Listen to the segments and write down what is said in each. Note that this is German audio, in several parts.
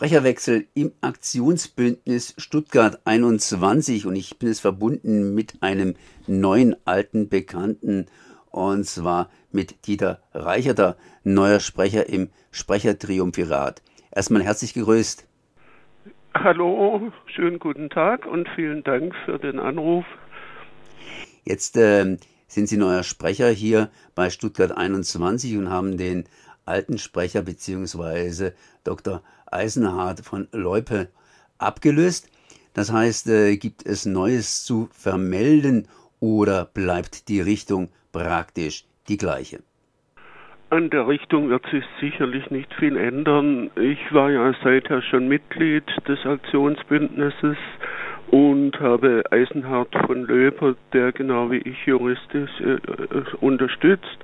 Sprecherwechsel im Aktionsbündnis Stuttgart 21 und ich bin es verbunden mit einem neuen alten Bekannten und zwar mit Dieter Reicherter, neuer Sprecher im Sprechertriumphirat. Erstmal herzlich gegrüßt. Hallo, schönen guten Tag und vielen Dank für den Anruf. Jetzt äh, sind Sie neuer Sprecher hier bei Stuttgart 21 und haben den alten Sprecher bzw. Dr. Eisenhardt von Leupe abgelöst. Das heißt, äh, gibt es Neues zu vermelden oder bleibt die Richtung praktisch die gleiche? An der Richtung wird sich sicherlich nicht viel ändern. Ich war ja seither schon Mitglied des Aktionsbündnisses und habe Eisenhardt von Löper, der genau wie ich Jurist ist, äh, äh, unterstützt,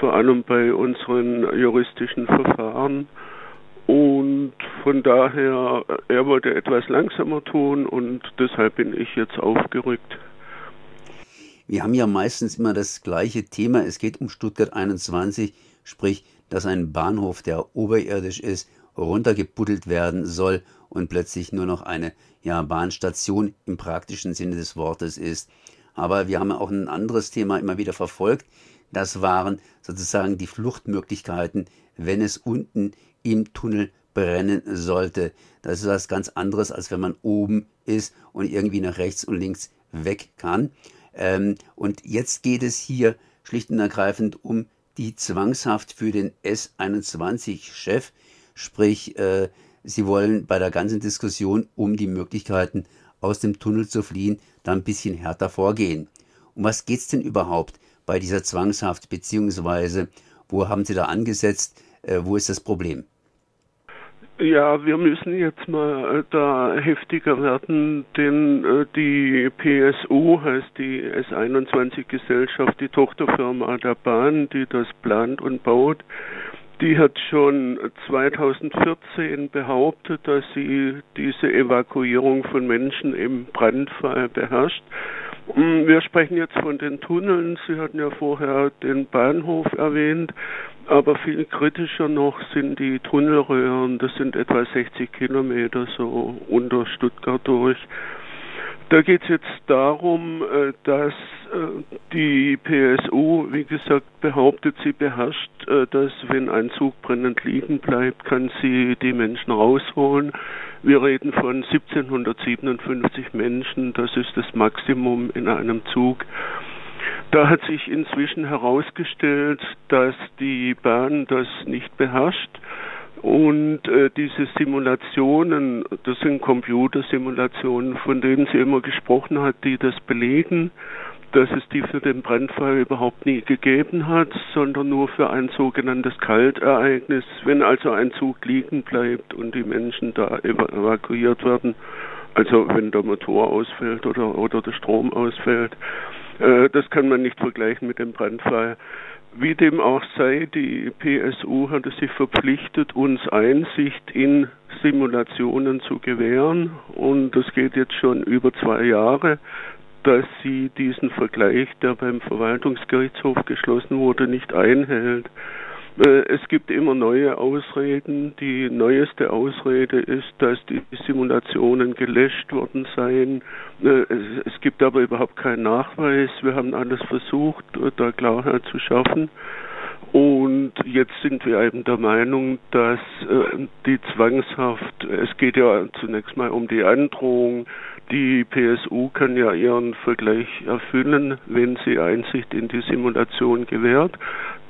vor allem bei unseren juristischen Verfahren. Und von daher, er wollte etwas langsamer tun und deshalb bin ich jetzt aufgerückt. Wir haben ja meistens immer das gleiche Thema. Es geht um Stuttgart 21, sprich, dass ein Bahnhof, der oberirdisch ist, runtergebuddelt werden soll und plötzlich nur noch eine ja, Bahnstation im praktischen Sinne des Wortes ist. Aber wir haben auch ein anderes Thema immer wieder verfolgt. Das waren sozusagen die Fluchtmöglichkeiten, wenn es unten im Tunnel brennen sollte. Das ist was ganz anderes, als wenn man oben ist und irgendwie nach rechts und links weg kann. Ähm, und jetzt geht es hier schlicht und ergreifend um die Zwangshaft für den S21-Chef, sprich, äh, sie wollen bei der ganzen Diskussion um die Möglichkeiten aus dem Tunnel zu fliehen, da ein bisschen härter vorgehen. Um was geht es denn überhaupt bei dieser Zwangshaft, beziehungsweise wo haben Sie da angesetzt, äh, wo ist das Problem? Ja, wir müssen jetzt mal äh, da heftiger werden, denn äh, die PSU heißt die S21 Gesellschaft, die Tochterfirma der Bahn, die das plant und baut. Die hat schon 2014 behauptet, dass sie diese Evakuierung von Menschen im Brandfall beherrscht. Mm, wir sprechen jetzt von den Tunneln. Sie hatten ja vorher den Bahnhof erwähnt. Aber viel kritischer noch sind die Tunnelröhren. Das sind etwa 60 Kilometer so unter Stuttgart durch. Da geht es jetzt darum, äh, dass äh, die PSU, wie gesagt, behauptet, sie beherrscht, äh, dass wenn ein Zug brennend liegen bleibt, kann sie die Menschen rausholen. Wir reden von 1757 Menschen, das ist das Maximum in einem Zug. Da hat sich inzwischen herausgestellt, dass die Bahn das nicht beherrscht und äh, diese Simulationen, das sind Computersimulationen, von denen sie immer gesprochen hat, die das belegen, dass es die für den Brandfall überhaupt nie gegeben hat, sondern nur für ein sogenanntes Kaltereignis, wenn also ein Zug liegen bleibt und die Menschen da evakuiert werden, also wenn der Motor ausfällt oder, oder der Strom ausfällt. Äh, das kann man nicht vergleichen mit dem Brandfall. Wie dem auch sei, die PSU hatte sich verpflichtet, uns Einsicht in Simulationen zu gewähren. Und das geht jetzt schon über zwei Jahre, dass sie diesen Vergleich, der beim Verwaltungsgerichtshof geschlossen wurde, nicht einhält. Äh, es gibt immer neue Ausreden. Die neueste Ausrede ist, dass die Simulationen gelöscht worden seien. Äh, es gibt aber überhaupt keinen Nachweis. Wir haben alles versucht, da Klarheit zu schaffen. Und jetzt sind wir eben der Meinung, dass äh, die Zwangshaft, es geht ja zunächst mal um die Androhung, die PSU kann ja ihren Vergleich erfüllen, wenn sie Einsicht in die Simulation gewährt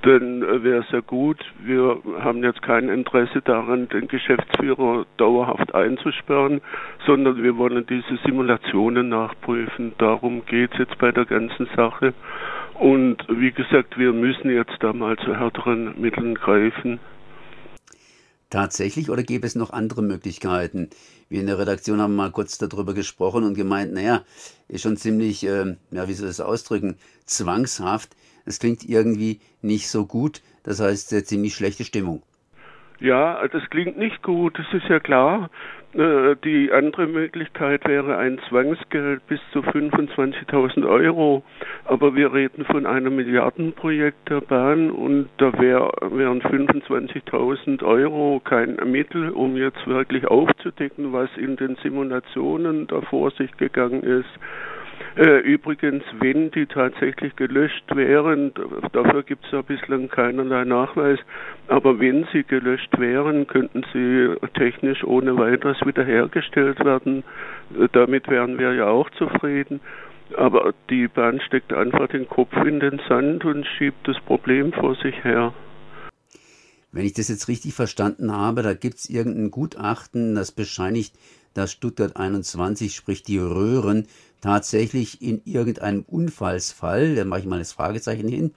dann äh, wäre es ja gut. Wir haben jetzt kein Interesse daran, den Geschäftsführer dauerhaft einzusperren, sondern wir wollen diese Simulationen nachprüfen. Darum geht es jetzt bei der ganzen Sache. Und wie gesagt, wir müssen jetzt da mal zu härteren Mitteln greifen. Tatsächlich oder gäbe es noch andere Möglichkeiten? Wir in der Redaktion haben mal kurz darüber gesprochen und gemeint, naja, ist schon ziemlich, äh, ja, wie soll ich das ausdrücken, zwangshaft es klingt irgendwie nicht so gut. Das heißt, äh, ziemlich schlechte Stimmung. Ja, das klingt nicht gut, das ist ja klar. Äh, die andere Möglichkeit wäre ein Zwangsgeld bis zu 25.000 Euro. Aber wir reden von einem Milliardenprojekt der Bahn und da wär, wären 25.000 Euro kein Mittel, um jetzt wirklich aufzudecken, was in den Simulationen da vor sich gegangen ist. Äh, übrigens, wenn die tatsächlich gelöscht wären, dafür gibt es ja bislang keinerlei Nachweis, aber wenn sie gelöscht wären, könnten sie technisch ohne weiteres wiederhergestellt werden. Äh, damit wären wir ja auch zufrieden. Aber die Bahn steckt einfach den Kopf in den Sand und schiebt das Problem vor sich her. Wenn ich das jetzt richtig verstanden habe, da gibt es irgendein Gutachten, das bescheinigt, dass Stuttgart 21, sprich die Röhren, tatsächlich in irgendeinem Unfallsfall, da mache ich mal das Fragezeichen hin,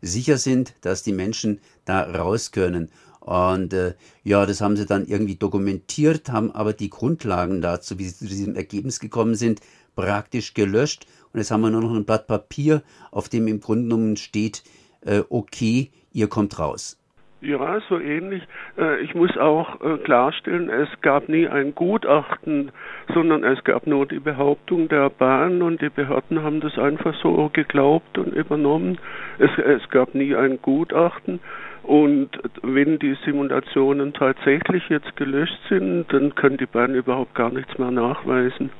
sicher sind, dass die Menschen da raus können. Und äh, ja, das haben sie dann irgendwie dokumentiert, haben aber die Grundlagen dazu, wie sie zu diesem Ergebnis gekommen sind, praktisch gelöscht. Und jetzt haben wir nur noch ein Blatt Papier, auf dem im Grunde genommen steht, äh, okay, ihr kommt raus. Ja, so ähnlich. Äh, ich muss auch äh, klarstellen, es gab nie ein Gutachten, sondern es gab nur die Behauptung der Bahn und die Behörden haben das einfach so geglaubt und übernommen. Es, es gab nie ein Gutachten und wenn die Simulationen tatsächlich jetzt gelöscht sind, dann kann die Bahn überhaupt gar nichts mehr nachweisen.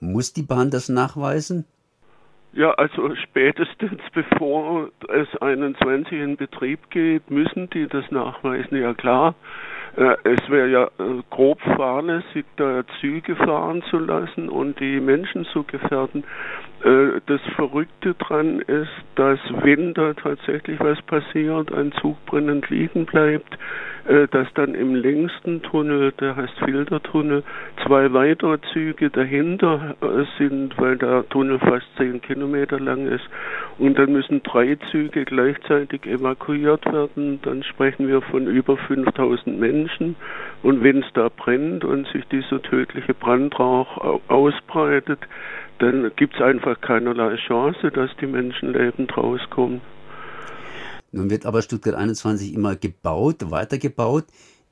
Muss die Bahn das nachweisen? Ja, also spätestens bevor es 21 in Betrieb geht, müssen die das nachweisen. Ja klar, äh, es wäre ja äh, grob fahrlässig, da Züge fahren zu lassen und die Menschen zu gefährden. Äh, das Verrückte dran ist, dass wenn da tatsächlich was passiert, ein Zug brennend liegen bleibt, äh, dass dann im längsten Tunnel, der heißt Filtertunnel, zwei weitere Züge dahinter äh, sind, weil der Tunnel fast zehn Kilometer lang ist. Und dann müssen drei Züge gleichzeitig evakuiert werden. Dann sprechen wir von über 5000 Menschen. Und wenn es da brennt und sich dieser tödliche Brandrauch ausbreitet, dann gibt es einfach keinerlei Chance, dass die Menschen lebend rauskommen. Nun wird aber Stuttgart 21 immer gebaut, weitergebaut.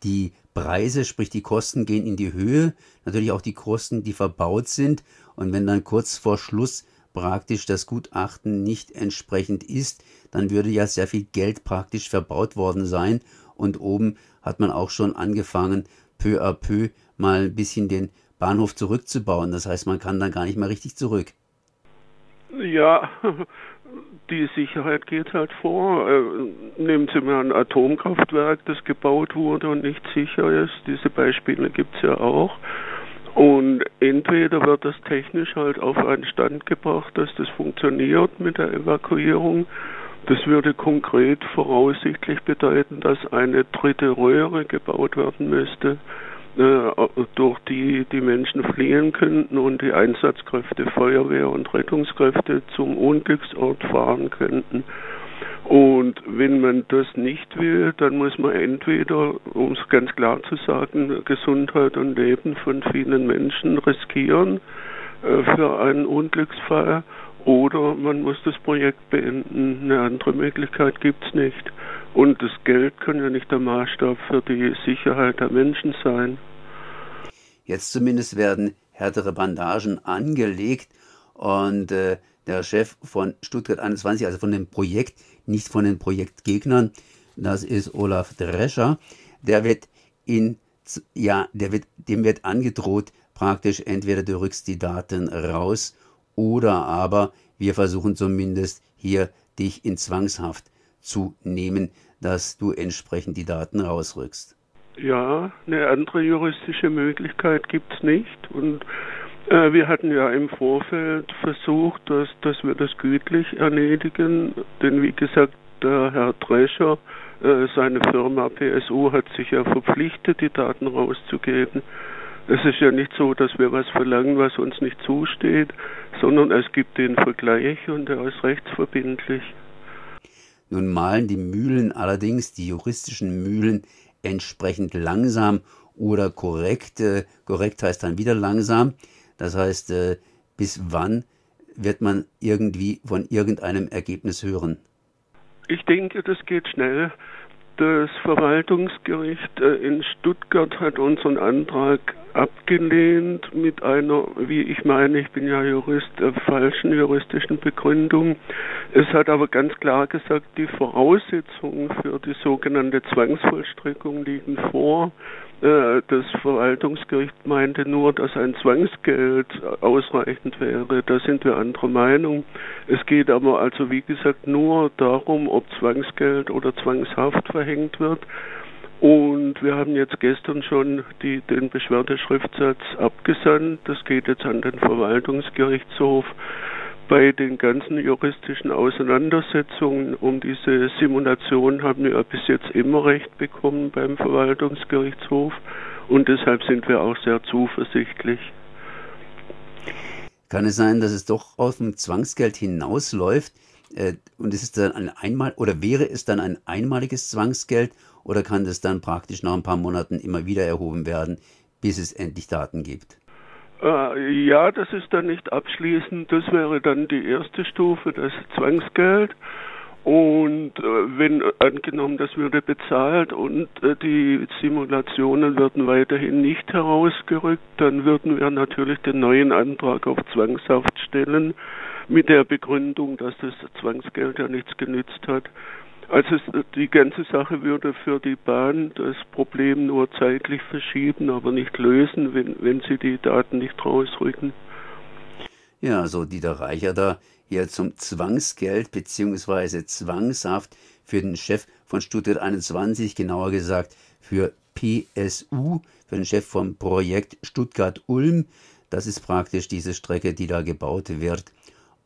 Die Preise, sprich die Kosten gehen in die Höhe. Natürlich auch die Kosten, die verbaut sind. Und wenn dann kurz vor Schluss praktisch das Gutachten nicht entsprechend ist, dann würde ja sehr viel Geld praktisch verbaut worden sein. Und oben hat man auch schon angefangen, peu à peu mal ein bisschen den Bahnhof zurückzubauen. Das heißt, man kann dann gar nicht mehr richtig zurück. Ja, die Sicherheit geht halt vor. Äh, nehmen Sie mal ein Atomkraftwerk, das gebaut wurde und nicht sicher ist. Diese Beispiele gibt es ja auch. Und entweder wird das technisch halt auf einen Stand gebracht, dass das funktioniert mit der Evakuierung. Das würde konkret voraussichtlich bedeuten, dass eine dritte Röhre gebaut werden müsste äh, durch die die Menschen fliehen könnten und die Einsatzkräfte, Feuerwehr und Rettungskräfte zum Unglücksort fahren könnten. Und wenn man das nicht will, dann muss man entweder, um es ganz klar zu sagen, Gesundheit und Leben von vielen Menschen riskieren äh, für einen Unglücksfall oder man muss das Projekt beenden. Eine andere Möglichkeit gibt es nicht. Und das Geld kann ja nicht der Maßstab für die Sicherheit der Menschen sein. Jetzt zumindest werden härtere Bandagen angelegt und äh, der Chef von Stuttgart 21, also von dem Projekt, nicht von den Projektgegnern, das ist Olaf Drescher, der wird in, ja, der wird, dem wird angedroht, praktisch entweder du rückst die Daten raus oder aber wir versuchen zumindest hier dich in Zwangshaft zu nehmen, dass du entsprechend die Daten rausrückst. Ja, eine andere juristische Möglichkeit gibt es nicht. Und äh, wir hatten ja im Vorfeld versucht, dass, dass wir das gütlich erledigen. Denn wie gesagt, der Herr Drescher, äh, seine Firma PSU hat sich ja verpflichtet, die Daten rauszugeben. Es ist ja nicht so, dass wir was verlangen, was uns nicht zusteht, sondern es gibt den Vergleich und der ist rechtsverbindlich. Nun malen die Mühlen allerdings, die juristischen Mühlen, entsprechend langsam oder korrekt. Äh, korrekt heißt dann wieder langsam. Das heißt, äh, bis wann wird man irgendwie von irgendeinem Ergebnis hören? Ich denke, das geht schnell. Das Verwaltungsgericht äh, in Stuttgart hat unseren Antrag abgelehnt mit einer, wie ich meine, ich bin ja Jurist, äh, falschen juristischen Begründung. Es hat aber ganz klar gesagt, die Voraussetzungen für die sogenannte Zwangsvollstreckung liegen vor. Äh, das Verwaltungsgericht meinte nur, dass ein Zwangsgeld ausreichend wäre. Da sind wir anderer Meinung. Es geht aber also, wie gesagt, nur darum, ob Zwangsgeld oder Zwangshaft verhängt wird. Und wir haben jetzt gestern schon die, den Beschwerdeschriftsatz abgesandt. Das geht jetzt an den Verwaltungsgerichtshof bei den ganzen juristischen Auseinandersetzungen um diese Simulation haben wir bis jetzt immer recht bekommen beim Verwaltungsgerichtshof und deshalb sind wir auch sehr zuversichtlich. Kann es sein, dass es doch aus dem Zwangsgeld hinausläuft äh, und ist es dann ein einmal oder wäre es dann ein einmaliges Zwangsgeld oder kann das dann praktisch nach ein paar Monaten immer wieder erhoben werden, bis es endlich Daten gibt? Äh, ja, das ist dann nicht abschließend. Das wäre dann die erste Stufe, das Zwangsgeld. Und äh, wenn angenommen, das würde bezahlt und äh, die Simulationen würden weiterhin nicht herausgerückt, dann würden wir natürlich den neuen Antrag auf Zwangshaft stellen mit der Begründung, dass das Zwangsgeld ja nichts genützt hat. Also die ganze Sache würde für die Bahn das Problem nur zeitlich verschieben, aber nicht lösen, wenn, wenn sie die Daten nicht rausrücken. Ja, also Dieter Reicher da hier zum Zwangsgeld bzw. Zwangshaft für den Chef von Stuttgart 21, genauer gesagt für PSU, für den Chef vom Projekt Stuttgart-Ulm. Das ist praktisch diese Strecke, die da gebaut wird.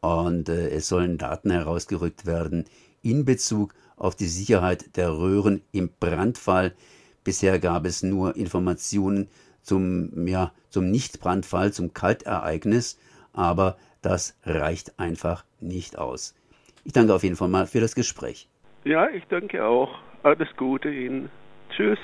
Und äh, es sollen Daten herausgerückt werden in Bezug auf die Sicherheit der Röhren im Brandfall. Bisher gab es nur Informationen zum, ja, zum Nichtbrandfall, zum Kaltereignis, aber das reicht einfach nicht aus. Ich danke auf jeden Fall mal für das Gespräch. Ja, ich danke auch. Alles Gute Ihnen. Tschüss.